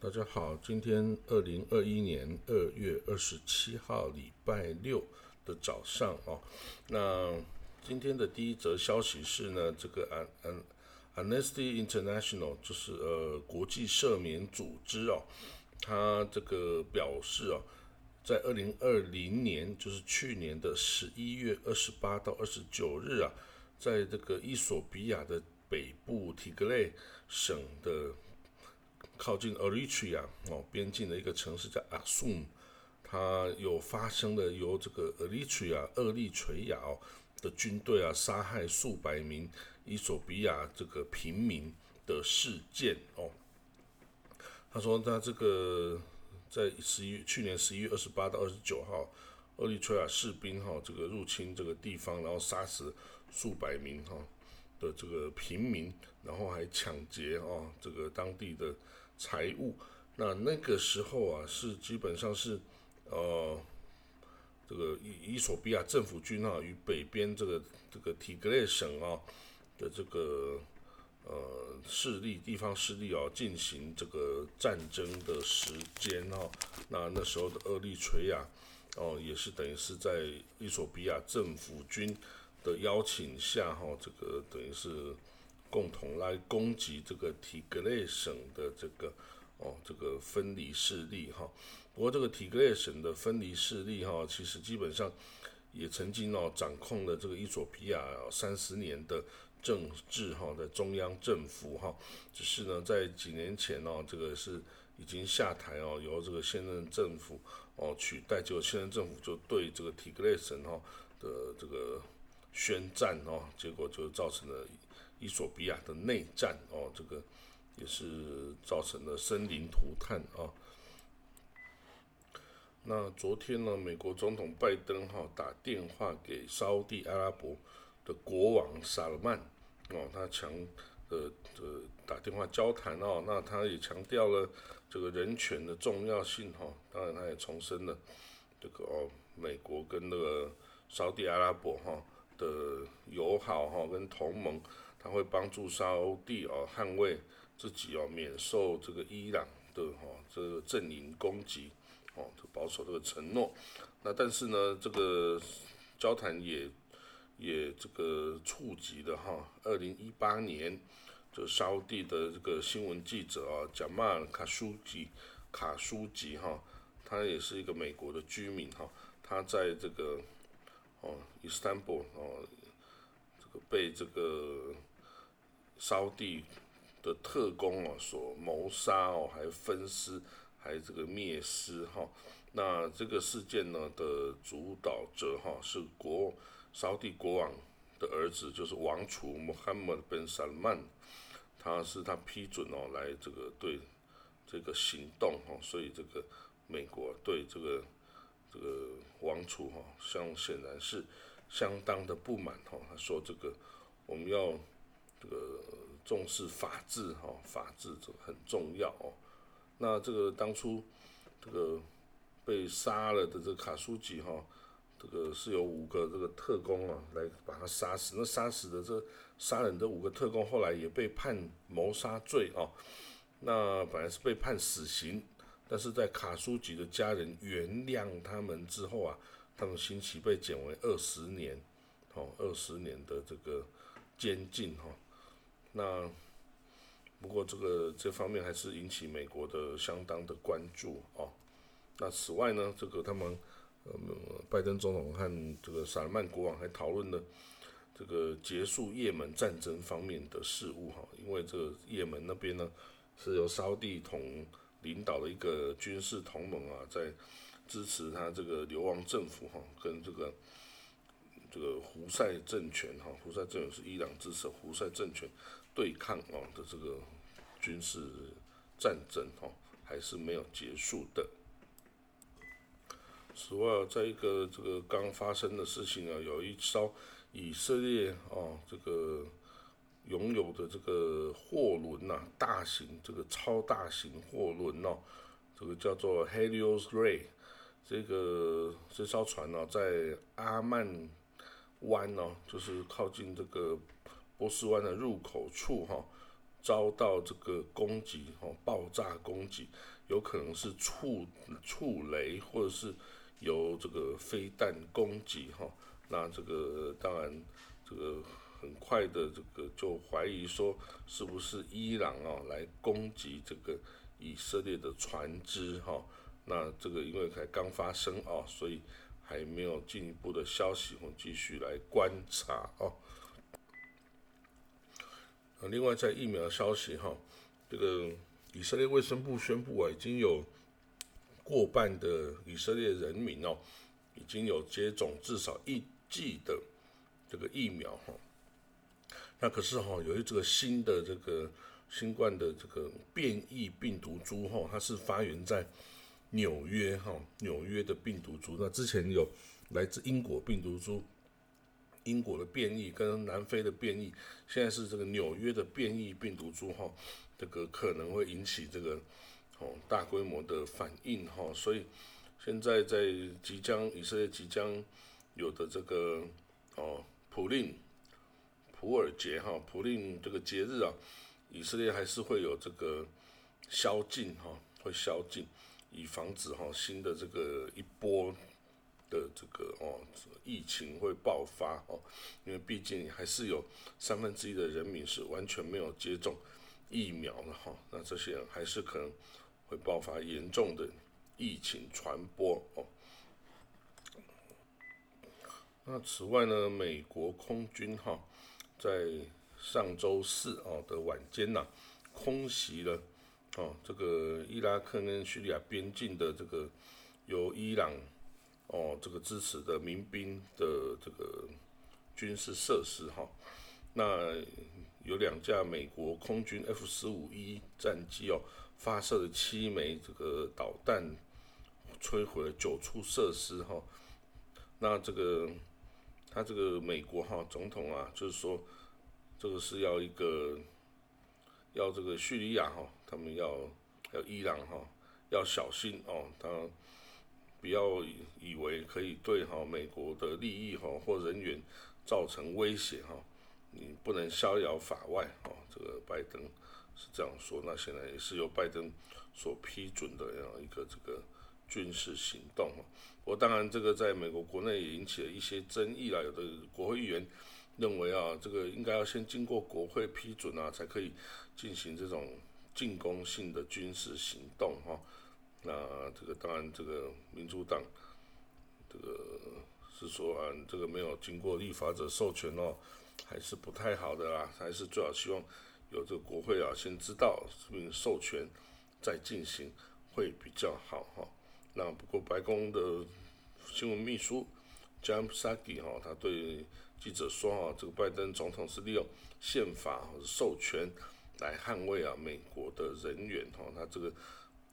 大家好，今天二零二一年二月二十七号，礼拜六的早上哦。那今天的第一则消息是呢，这个 An An Amnesty International 就是呃国际赦免组织哦，它这个表示哦，在二零二零年，就是去年的十一月二十八到二十九日啊，在这个伊索比亚的北部提格雷省的。靠近 Eritrea 哦边境的一个城市叫 Aksum，它有发生了由这个 Eritrea 厄立垂亚哦的军队啊杀害数百名伊索比亚这个平民的事件哦。他说他这个在十一去年十一月二十八到二十九号，厄立垂亚士兵哈这个入侵这个地方，然后杀死数百名哈的这个平民，然后还抢劫哦这个当地的。财物，那那个时候啊，是基本上是，呃，这个伊伊索比亚政府军啊，与北边这个这个提格列省啊的这个呃势力地方势力啊，进行这个战争的时间哦。那那时候的厄立垂亚哦，也是等于是在伊索比亚政府军的邀请下哈，这个等于是。共同来攻击这个提格雷省的这个哦，这个分离势力哈。不过这个提格雷省的分离势力哈，其实基本上也曾经哦掌控了这个伊索比亚三十年的政治哈的中央政府哈。只是呢，在几年前哦，这个是已经下台哦，由这个现任政府哦取代，就现任政府就对这个提格雷省哈的这个宣战哦，结果就造成了。伊索比亚的内战哦，这个也是造成了生灵涂炭啊。那昨天呢，美国总统拜登哈打电话给沙地阿拉伯的国王萨勒曼哦，他强呃呃打电话交谈哦，那他也强调了这个人权的重要性哈。当然，他也重申了这个哦，美国跟那个沙地阿拉伯哈的友好哈跟同盟。他会帮助沙地哦捍卫自己哦免受这个伊朗的哈这个阵营攻击哦，保守这个承诺。那但是呢，这个交谈也也这个触及了哈，二零一八年就沙地的这个新闻记者啊，贾马尔卡舒吉卡舒吉哈，他也是一个美国的居民哈，他在这个哦伊斯坦布尔哦这个被这个。烧地的特工哦，所谋杀哦，还分尸，还这个灭尸哈。那这个事件呢的主导者哈是国烧地国王的儿子，就是王储穆罕默德本萨勒曼，他是他批准哦来这个对这个行动哈。所以这个美国对这个这个王储哈，相显然是相当的不满哈。他说这个我们要。这个重视法治哈，法治这个很重要哦。那这个当初这个被杀了的这个卡舒吉哈，这个是有五个这个特工啊来把他杀死。那杀死的这杀人的五个特工后来也被判谋杀罪哦。那本来是被判死刑，但是在卡舒吉的家人原谅他们之后啊，他们刑期被减为二十年，哦，二十年的这个监禁哈。那不过这个这方面还是引起美国的相当的关注哦。那此外呢，这个他们呃拜登总统和这个萨勒曼国王还讨论了这个结束也门战争方面的事务哈。因为这个也门那边呢是由沙地统领导的一个军事同盟啊，在支持他这个流亡政府哈，跟这个。这个胡塞政权哈，胡塞政权是伊朗支持胡塞政权对抗哦的这个军事战争哈，还是没有结束的。此外，在一个这个刚发生的事情啊，有一艘以色列哦这个拥有的这个货轮呐，大型这个超大型货轮哦，这个叫做 Helios Ray，这个这艘船呢，在阿曼。湾哦，就是靠近这个波斯湾的入口处哈，遭到这个攻击哦，爆炸攻击，有可能是触触雷，或者是由这个飞弹攻击哈。那这个当然，这个很快的这个就怀疑说，是不是伊朗啊来攻击这个以色列的船只哈？那这个因为才刚发生啊，所以还没有进一步的消息，我们继续来观察哦。另外在疫苗消息哈，这个以色列卫生部宣布啊，已经有过半的以色列人民哦，已经有接种至少一剂的这个疫苗哈。那可是哈，由于这个新的这个新冠的这个变异病毒株哈，它是发源在纽约哈，纽约的病毒株。那之前有来自英国病毒株。英国的变异跟南非的变异，现在是这个纽约的变异病毒株哈，这个可能会引起这个哦大规模的反应哈，所以现在在即将以色列即将有的这个哦普令普尔节哈普令这个节日啊，以色列还是会有这个宵禁哈，会宵禁，以防止哈新的这个一波。的这个哦，疫情会爆发哦，因为毕竟还是有三分之一的人民是完全没有接种疫苗的哈，那这些人还是可能会爆发严重的疫情传播哦。那此外呢，美国空军哈在上周四哦的晚间呐，空袭了哦这个伊拉克跟叙利亚边境的这个由伊朗。哦，这个支持的民兵的这个军事设施哈，那有两架美国空军 F 十五 E 战机哦，发射了七枚这个导弹，摧毁了九处设施哈。那这个他这个美国哈总统啊，就是说这个是要一个要这个叙利亚哈，他们要要伊朗哈要小心哦，他。不要以为可以对哈美国的利益哈或人员造成威胁哈，你不能逍遥法外哈。这个拜登是这样说，那现在也是由拜登所批准的这样一个这个军事行动哈。我当然这个在美国国内也引起了一些争议啦，有的国会议员认为啊，这个应该要先经过国会批准啊，才可以进行这种进攻性的军事行动哈。那这个当然，这个民主党这个是说啊，这个没有经过立法者授权哦，还是不太好的啦，还是最好希望有这个国会啊先知道并授权再进行会比较好哈。那不过白宫的新闻秘书 James Saki 哈，他对记者说啊，这个拜登总统是利用宪法或者授权来捍卫啊美国的人员哈，他这个。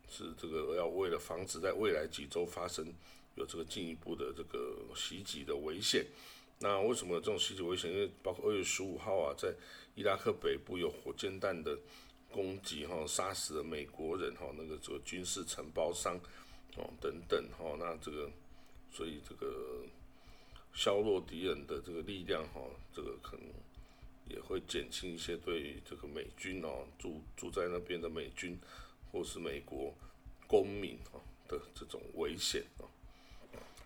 是这个要为了防止在未来几周发生有这个进一步的这个袭击的危险，那为什么这种袭击危险？因为包括二月十五号啊，在伊拉克北部有火箭弹的攻击哈，杀死了美国人哈，那个这个军事承包商哦等等哈，那这个所以这个削弱敌人的这个力量哈，这个可能也会减轻一些对这个美军哦住住在那边的美军。或是美国公民啊的这种危险啊，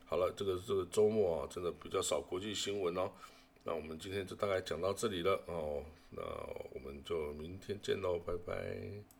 好了，这个这个周末啊，真的比较少国际新闻哦。那我们今天就大概讲到这里了哦，那我们就明天见喽，拜拜。